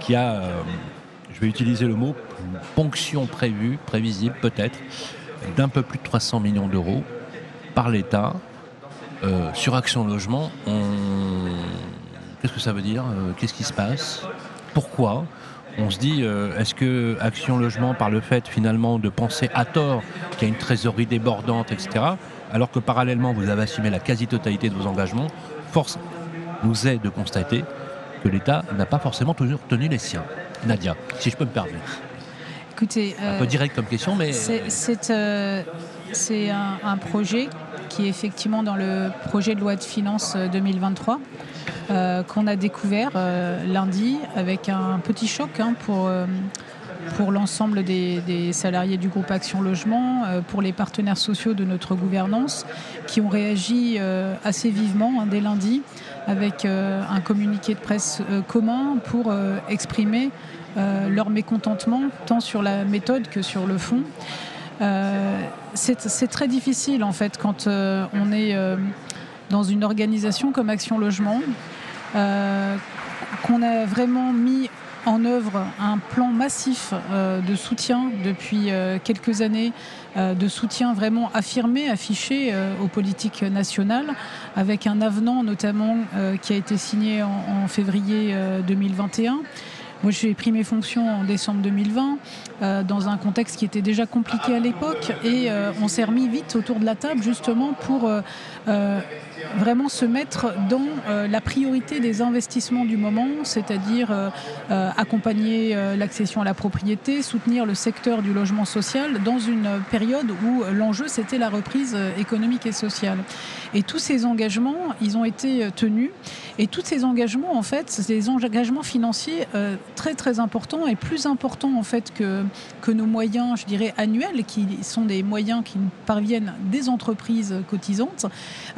qui a, je vais utiliser le mot, ponction prévue, prévisible peut-être, d'un peu plus de 300 millions d'euros par l'État sur Action Logement. Qu'est-ce que ça veut dire Qu'est-ce qui se passe? Pourquoi? On se dit, euh, est-ce que Action Logement, par le fait finalement de penser à tort qu'il y a une trésorerie débordante, etc., alors que parallèlement vous avez assumé la quasi-totalité de vos engagements, force nous est de constater que l'État n'a pas forcément toujours tenu les siens. Nadia, si je peux me permettre. Écoutez, un peu euh, direct comme question, mais c'est euh, un, projet qui est effectivement dans le projet de loi de finances 2023 euh, qu'on a découvert euh, lundi avec un petit choc hein, pour, euh, pour l'ensemble des, salariés du groupe Action Logement, pour les partenaires sociaux de notre gouvernance, qui ont réagi assez vivement hein, dès lundi avec un communiqué de presse commun pour exprimer leur mécontentement tant sur la méthode que sur le fond. c'est très difficile en fait quand on est dans une organisation comme Action Logement euh, qu'on a vraiment mis en œuvre un plan massif euh, de soutien depuis euh, quelques années, de soutien vraiment affirmé, affiché aux politiques nationales, avec un avenant notamment qui a été signé en février 2021 moi, j'ai pris mes fonctions en décembre 2020, euh, dans un contexte qui était déjà compliqué à l'époque, et euh, on s'est remis vite autour de la table justement pour euh, vraiment se mettre dans la priorité des investissements du moment, c'est-à-dire accompagner l'accession à la propriété, soutenir le secteur du logement social dans une période où l'enjeu c'était la reprise économique et sociale. Et tous ces engagements, ils ont été tenus. Et tous ces engagements, en fait, des engagements financiers très très important et plus important en fait que, que nos moyens, je dirais, annuels, qui sont des moyens qui nous parviennent des entreprises cotisantes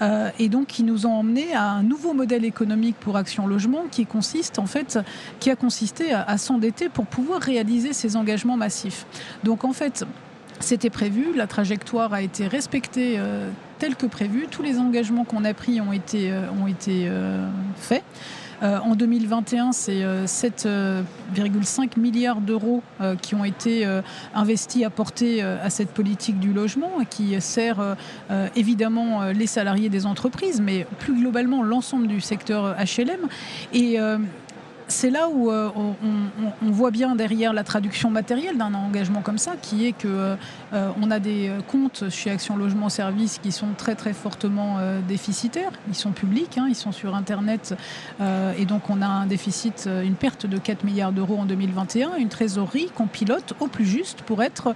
euh, et donc qui nous ont emmenés à un nouveau modèle économique pour Action Logement qui consiste en fait, qui a consisté à, s'endetter pour pouvoir réaliser ces engagements massifs. Donc en fait, c'était prévu, la trajectoire a été respectée euh, telle que prévu, tous les engagements qu'on a pris ont été, euh, ont été faits. Euh, en 2021, c'est 7,5 euh, milliards d'euros euh, qui ont été investis, apportés à cette politique du logement, qui sert évidemment les salariés des entreprises, mais plus globalement l'ensemble du secteur HLM. Et c'est là où euh, on, voit bien derrière la traduction matérielle d'un engagement comme ça, qui est que euh, on a des comptes chez Action Logement Service qui sont très très fortement euh, déficitaires. Ils sont publics, hein, ils sont sur Internet, et donc on a un déficit, une perte de 4 milliards d'euros en 2021, une trésorerie qu'on pilote au plus juste pour être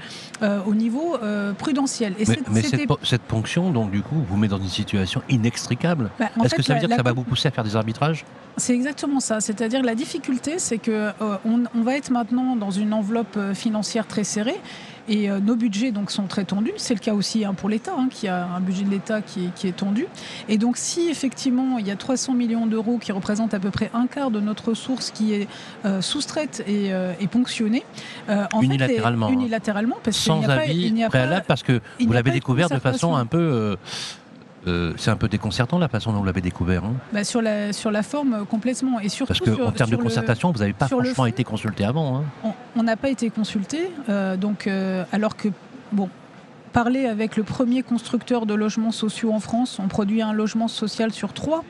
au niveau prudentiel. mais, cette, ponction, donc du coup, vous met dans une situation inextricable. Bah, Est-ce que ça veut dire que ça va vous pousser à faire des arbitrages? C'est exactement ça. C'est-à-dire la difficulté, c'est que euh, on, va être maintenant dans une enveloppe euh, financière très serrée. Et euh, nos budgets donc sont très tendus. C'est le cas aussi hein, pour l'État, hein, qui a un budget de l'État qui, est tendu. Et donc, si effectivement il y a 300 millions d'euros qui représentent à peu près un quart de notre ressource qui est soustraite et, ponctionnée, en unilatéralement, fait, unilatéralement, préalable, parce que vous l'avez découvert de façon un peu euh, c'est un peu déconcertant la façon dont vous l'avez découvert. Hein. Bah, sur, la, sur la forme, euh, complètement. Et surtout Parce qu'en termes de concertation, vous n'avez pas franchement été consulté avant. Hein. On n'a pas été consulté, euh, donc, alors que, bon, parler avec le premier constructeur de logements sociaux en France, on produit un logement social sur trois.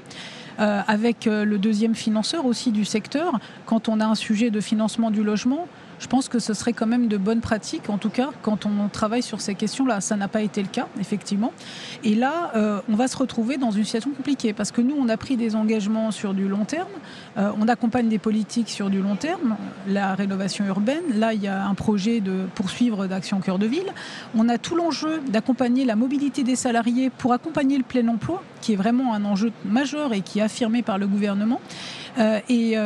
avec le deuxième financeur aussi du secteur, quand on a un sujet de financement du logement, je pense que ce serait quand même de bonnes pratiques, en tout cas, quand on travaille sur ces questions-là. Ça n'a pas été le cas, effectivement. Et là, euh, on va se retrouver dans une situation compliquée, parce que nous, on a pris des engagements sur du long terme, euh, on accompagne des politiques sur du long terme, la rénovation urbaine. Là, il y a un projet de poursuivre d'Action Cœur de Ville. On a tout l'enjeu d'accompagner la mobilité des salariés pour accompagner le plein emploi, qui est vraiment un enjeu majeur et qui est affirmé par le gouvernement. Euh, et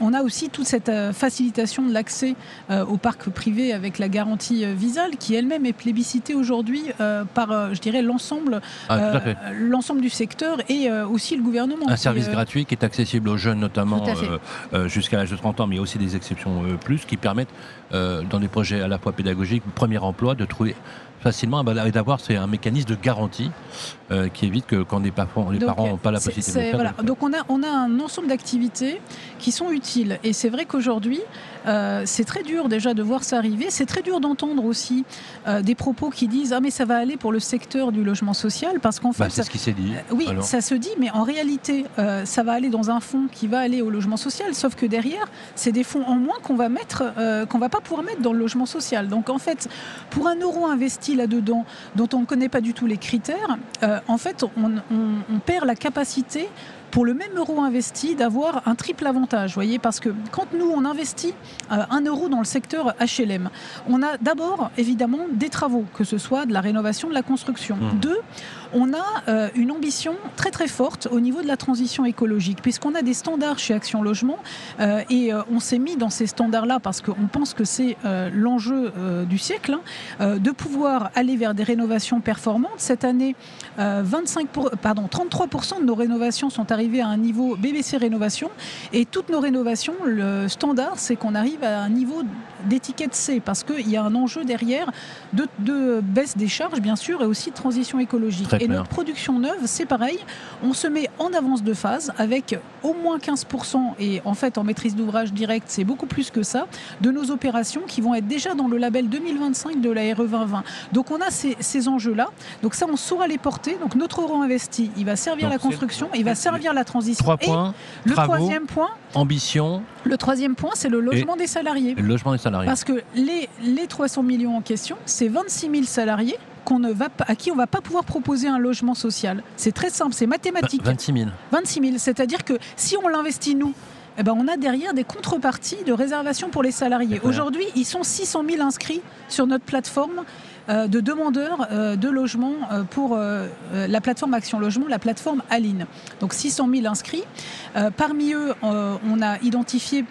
on a aussi toute cette facilitation de l'accès au parc privé avec la garantie Visal, qui elle-même est plébiscitée aujourd'hui par, je dirais, l'ensemble ah, l'ensemble du secteur et aussi le gouvernement. Un service gratuit qui est accessible aux jeunes notamment jusqu'à l'âge de 30 ans, mais aussi des exceptions plus qui permettent dans des projets à la fois pédagogiques, premier emploi, de trouver facilement et d'avoir c'est un mécanisme de garantie euh, qui évite que quand les parents les parents n'ont pas la possibilité de le faire, Donc on a on a un ensemble d'activités qui sont utiles. Et c'est vrai qu'aujourd'hui euh, c'est très dur déjà de voir ça arriver. C'est très dur d'entendre aussi euh, des propos qui disent ah mais ça va aller pour le secteur du logement social parce qu'en bah, fait c'est ce qui s'est dit. oui, ça se dit, mais en réalité ça va aller dans un fonds qui va aller au logement social. Sauf que derrière c'est des fonds en moins qu'on va mettre qu'on va pas pouvoir mettre dans le logement social. Donc en fait pour un euro investi là-dedans, dont on ne connaît pas du tout les critères, euh, en fait, on, perd la capacité pour le même euro investi d'avoir un triple avantage. Voyez, parce que quand nous on investit euh, un euro dans le secteur HLM, on a d'abord évidemment des travaux, que ce soit de la rénovation, de la construction. Mmh. Deux, on a euh, une ambition très très forte au niveau de la transition écologique, puisqu'on a des standards chez Action Logement euh, et euh, on s'est mis dans ces standards-là parce qu'on pense que c'est l'enjeu du siècle, hein, de pouvoir aller vers des rénovations performantes. Cette année, 25 pardon, 33% de nos rénovations sont arrivées à un niveau BBC Rénovation et toutes nos rénovations, le standard, c'est qu'on arrive à un niveau d'étiquette C parce qu'il y a un enjeu derrière de, de, baisse des charges, bien sûr, et aussi de transition écologique et notre production neuve, c'est pareil. On se met en avance de phase avec au moins 15%, et en fait en maîtrise d'ouvrage direct, c'est beaucoup plus que ça, de nos opérations qui vont être déjà dans le label 2025 de la RE 2020. Donc on a ces, enjeux-là. Donc ça, on saura les porter. Donc notre euro investi, il va servir la construction, il va servir la transition. Trois points. le troisième point. Ambition. Le troisième point, c'est le logement des salariés. Le logement des salariés. Parce que les, les 300 millions en question, c'est 26 000 salariés ne va à qui on va pas pouvoir proposer un logement social. C'est très simple, c'est mathématique. 26 000. 26 000, c'est-à-dire que si on l'investit nous, eh ben, on a derrière des contreparties de réservation pour les salariés. Aujourd'hui, ils sont 600 000 inscrits sur notre plateforme de demandeurs euh, de logement euh, pour la plateforme Action Logement, la plateforme Aline. Donc 600 000 inscrits. parmi eux, on a identifié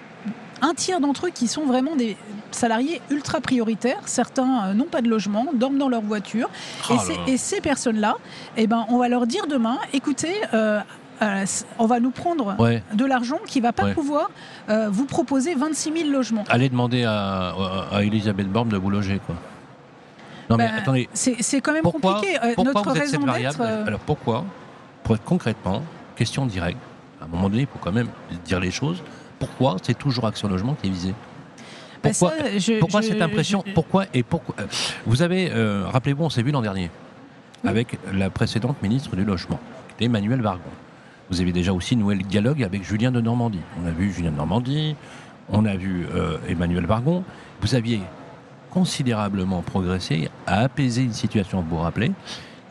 un tiers d'entre eux qui sont vraiment des salariés ultra prioritaires. Certains euh, n'ont pas de logement, dorment dans leur voiture. et, oh ces personnes-là, eh ben, on va leur dire demain, écoutez, euh, euh, on va nous prendre de l'argent qui ne va pas pouvoir vous proposer 26 000 logements. Allez demander à, Elisabeth Borne de vous loger, quoi. Non, mais ben, attendez. C'est quand même compliqué. Notre raison d'être. Alors pourquoi Pour être concrètement, question directe, à un moment donné, il faut quand même dire les choses pourquoi c'est toujours Action Logement qui est visé? Bah, pourquoi, cette impression Pourquoi et pourquoi euh, Vous avez, euh, rappelez-vous, on s'est vu l'an dernier avec la précédente ministre du Logement, Emmanuel Vargon. Vous avez déjà aussi noué le dialogue avec Julien de Normandie. On a vu Julien de Normandie, on a vu euh, Emmanuel Vargon. Vous aviez considérablement progressé à apaiser une situation, vous vous rappelez,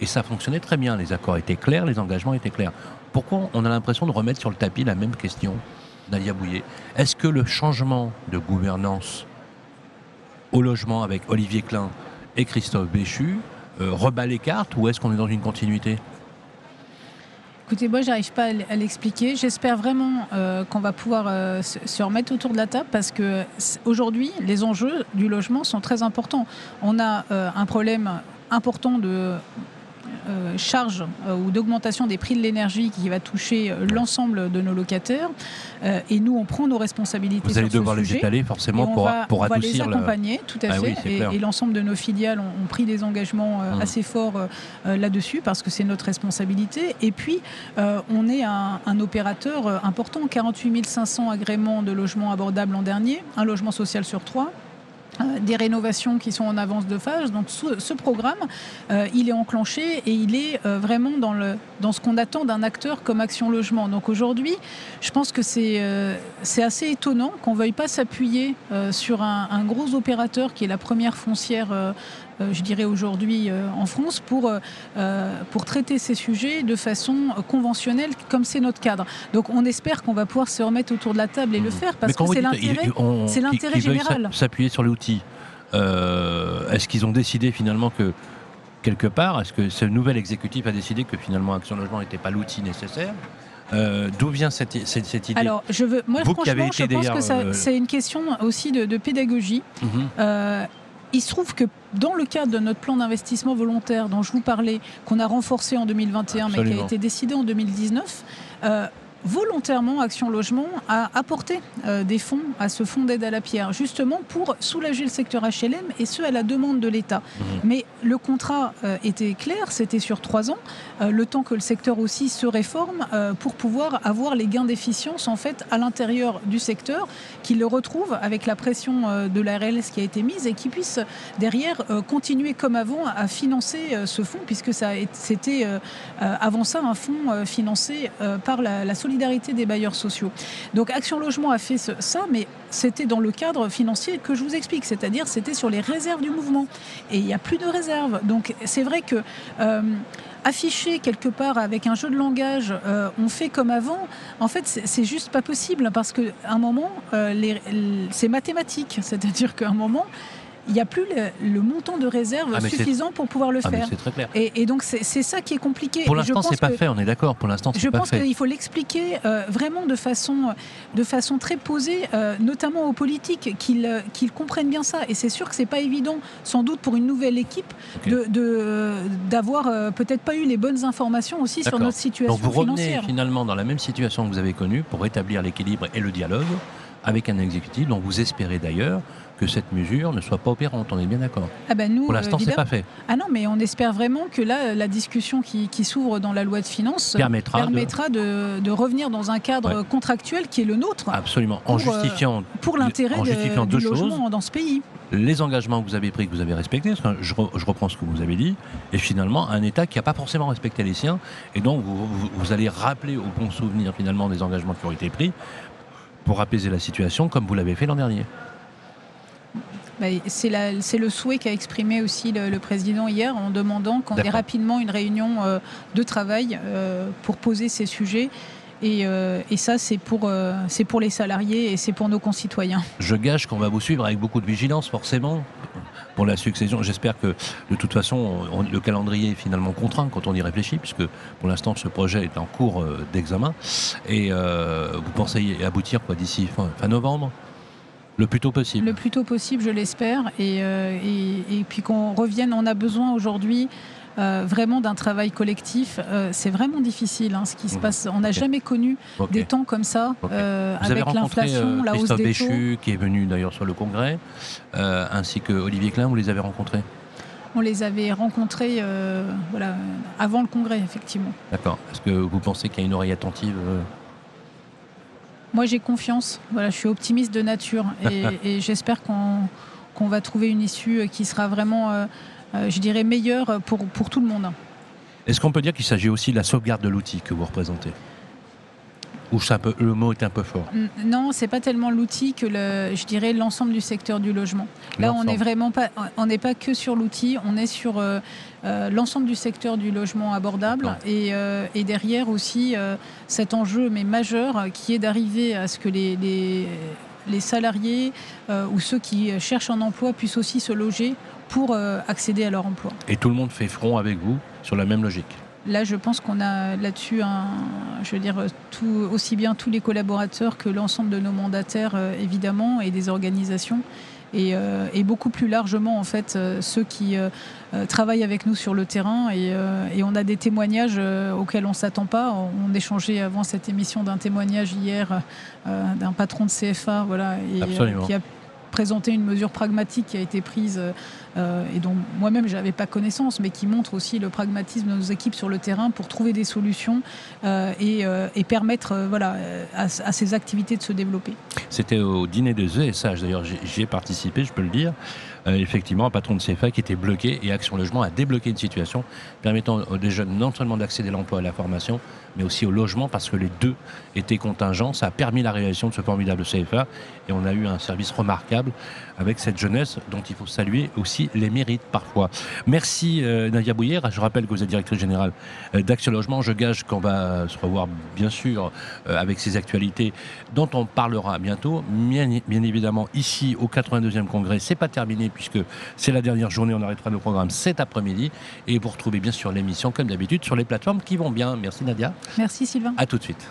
et ça fonctionnait très bien. Les accords étaient clairs, les engagements étaient clairs. Pourquoi on a l'impression de remettre sur le tapis la même question Nadia Bouillet. Est-ce que le changement de gouvernance au logement avec Olivier Klein et Christophe Béchu euh, rebat les cartes ou est-ce qu'on est dans une continuité? Écoutez, moi, j'arrive pas à l'expliquer. J'espère vraiment euh, qu'on va pouvoir euh, se remettre autour de la table parce que aujourd'hui, les enjeux du logement sont très importants. On a un problème important de euh, charge euh, ou d'augmentation des prix de l'énergie qui va toucher euh, l'ensemble de nos locataires. et nous, on prend nos responsabilités. Vous allez devoir les étaler forcément pour, pour on va les accompagner, tout à ah fait. et, l'ensemble de nos filiales ont, pris des engagements mmh. assez forts là-dessus parce que c'est notre responsabilité. Et puis, on est un, un, opérateur important 48 500 agréments de logements abordables l'an dernier, un logement social sur trois. Euh, des rénovations qui sont en avance de phase. Donc ce, programme, euh, il est enclenché et il est euh, vraiment dans, le, dans ce qu'on attend d'un acteur comme Action Logement. Donc aujourd'hui, je pense que c'est c'est assez étonnant qu'on ne veuille pas s'appuyer sur un, gros opérateur qui est la première foncière euh, je dirais aujourd'hui euh, en France, pour, euh, pour traiter ces sujets de façon conventionnelle, comme c'est notre cadre. Donc on espère qu'on va pouvoir se remettre autour de la table et le mmh. faire, parce que c'est l'intérêt, c'est l'intérêt général. S'appuyer sur l'outil. est-ce qu'ils ont décidé finalement que quelque part, est-ce que ce nouvel exécutif a décidé que finalement Action Logement n'était pas l'outil nécessaire Euh, d'où vient cette, idée? Alors, je veux, moi, franchement, je pense que c'est une question aussi de, pédagogie. Mhm. Il se trouve que dans le cadre de notre plan d'investissement volontaire dont je vous parlais, qu'on a renforcé en 2021 mais qui a été décidé en 2019, volontairement, Action Logement a apporté euh, des fonds à ce fonds d'aide à la pierre, justement pour soulager le secteur HLM et ce à la demande de l'État. Mmh. Mais le contrat euh, était clair, c'était sur trois ans, euh, le temps que le secteur aussi se réforme pour pouvoir avoir les gains d'efficience en fait à l'intérieur du secteur, qu'il le retrouve avec la pression de la RLS qui a été mise et qui puisse derrière continuer comme avant à financer ce fonds puisque ça c'était avant ça un fonds financé par la, la solidarité des bailleurs sociaux. Donc Action Logement a fait ça, mais c'était dans le cadre financier que je vous explique, c'est-à-dire c'était sur les réserves du mouvement. Et il n'y a plus de réserves. Donc c'est vrai que... Euh, afficher quelque part avec un jeu de langage, euh, on fait comme avant, en fait, c'est juste pas possible parce qu'à un moment, euh, c'est mathématique. C'est-à-dire qu'à un moment, il n'y a plus le, montant de réserve ah, suffisant pour pouvoir le ah, faire. Très clair. Et, donc c'est ça qui est compliqué. Pour l'instant, c'est pas fait. On est d'accord. Pour l'instant, je pense qu'il faut l'expliquer euh, vraiment de façon, de façon très posée, euh, notamment aux politiques, qu'ils qu'ils comprennent bien ça. Et c'est sûr que c'est pas évident, sans doute pour une nouvelle équipe, de d'avoir euh, peut-être pas eu les bonnes informations aussi sur notre situation donc vous revenez finalement dans la même situation que vous avez connue pour rétablir l'équilibre et le dialogue avec un exécutif dont vous espérez d'ailleurs que cette mesure ne soit pas opérante. On est bien d'accord. Ah nous, Pour l'instant, c'est pas fait. Ah non, mais on espère vraiment que là, la discussion qui, s'ouvre dans la loi de finances permettra, permettra de... revenir dans un cadre contractuel qui est le nôtre. Absolument. En justifiant pour l'intérêt du logement dans ce pays les engagements que vous avez pris, que vous avez respectés, je, reprends ce que vous avez dit, et finalement un État qui n'a pas forcément respecté les siens, et donc vous, vous, allez rappeler au bon souvenir finalement des engagements qui ont été pris pour apaiser la situation comme vous l'avez fait l'an dernier. Bah, c'est le souhait qu'a exprimé aussi le, président hier en demandant qu'on ait rapidement une réunion euh, de travail euh, pour poser ces sujets. Et, euh, ça, c'est pour, pour les salariés et c'est pour nos concitoyens. Je gage qu'on va vous suivre avec beaucoup de vigilance, forcément, pour la succession. J'espère que, de toute façon, le calendrier est finalement contraint quand on y réfléchit, puisque pour l'instant, ce projet est en cours d'examen. Et vous pensez aboutir d'ici fin novembre? Le plus tôt possible. Le plus tôt possible, je l'espère. Et, euh, et, puis qu'on revienne, on a besoin aujourd'hui euh, vraiment d'un travail collectif. Euh, c'est vraiment difficile hein, ce qui se mmh. passe. On n'a jamais connu des temps comme ça avec l'inflation, la hausse des Béchu, qui est venu d'ailleurs sur le congrès, ainsi que Olivier Klein, vous les avez rencontrés? On les avait rencontrés voilà, avant le congrès, effectivement. D'accord. Est-ce que vous pensez qu'il y a une oreille attentive moi, j'ai confiance. Voilà, je suis optimiste de nature et, j'espère qu'on va trouver une issue qui sera vraiment, euh, euh, je dirais, meilleure pour, pour tout le monde. Est-ce qu'on peut dire qu'il s'agit aussi de la sauvegarde de l'outil que vous représentez? Ou le mot est un peu fort Non, c'est pas tellement l'outil que le, je dirais l'ensemble du secteur du logement. Là, on n'est vraiment pas, on n'est pas que sur l'outil, on est sur euh, euh, l'ensemble du secteur du logement abordable et, euh, et, derrière aussi cet enjeu mais majeur qui est d'arriver à ce que les, les, les salariés ou ceux qui cherchent un emploi puissent aussi se loger pour accéder à leur emploi. Et tout le monde fait front avec vous sur la même logique Là, je pense qu'on a là-dessus, je veux dire, tout, aussi bien tous les collaborateurs que l'ensemble de nos mandataires, euh, évidemment, et des organisations. Et, euh, beaucoup plus largement, en fait, euh, ceux qui travaillent avec nous sur le terrain. Et, on a des témoignages auxquels on ne s'attend pas. On, échangeait avant cette émission d'un témoignage hier d'un patron de CFA, voilà, et, qui a présenté une mesure pragmatique qui a été prise euh, et dont moi-même je n'avais pas connaissance, mais qui montre aussi le pragmatisme de nos équipes sur le terrain pour trouver des solutions euh, euh, et, permettre voilà, à, ces activités de se développer. C'était au dîner des ESH, d'ailleurs j'y ai participé, je peux le dire. effectivement, un patron de CFA qui était bloqué et Action Logement a débloqué une situation permettant aux jeunes non seulement d'accéder à l'emploi et à la formation, mais aussi au logement parce que les deux étaient contingents. Ça a permis la réalisation de ce formidable CFA et on a eu un service remarquable avec cette jeunesse dont il faut saluer aussi les mérites parfois. Merci euh, Nadia Bouillère. Je rappelle que vous êtes directrice générale euh, d'Action Logement. Je gage qu'on va se revoir bien sûr euh, avec ces actualités dont on parlera bientôt. Bien, bien évidemment, ici au 82e congrès, c'est pas terminé puisque c'est la dernière journée, on arrêtera nos programmes cet après-midi. Et vous retrouvez bien sûr l'émission, comme d'habitude, sur les plateformes qui vont bien. Merci Nadia. Merci Sylvain. À tout de suite.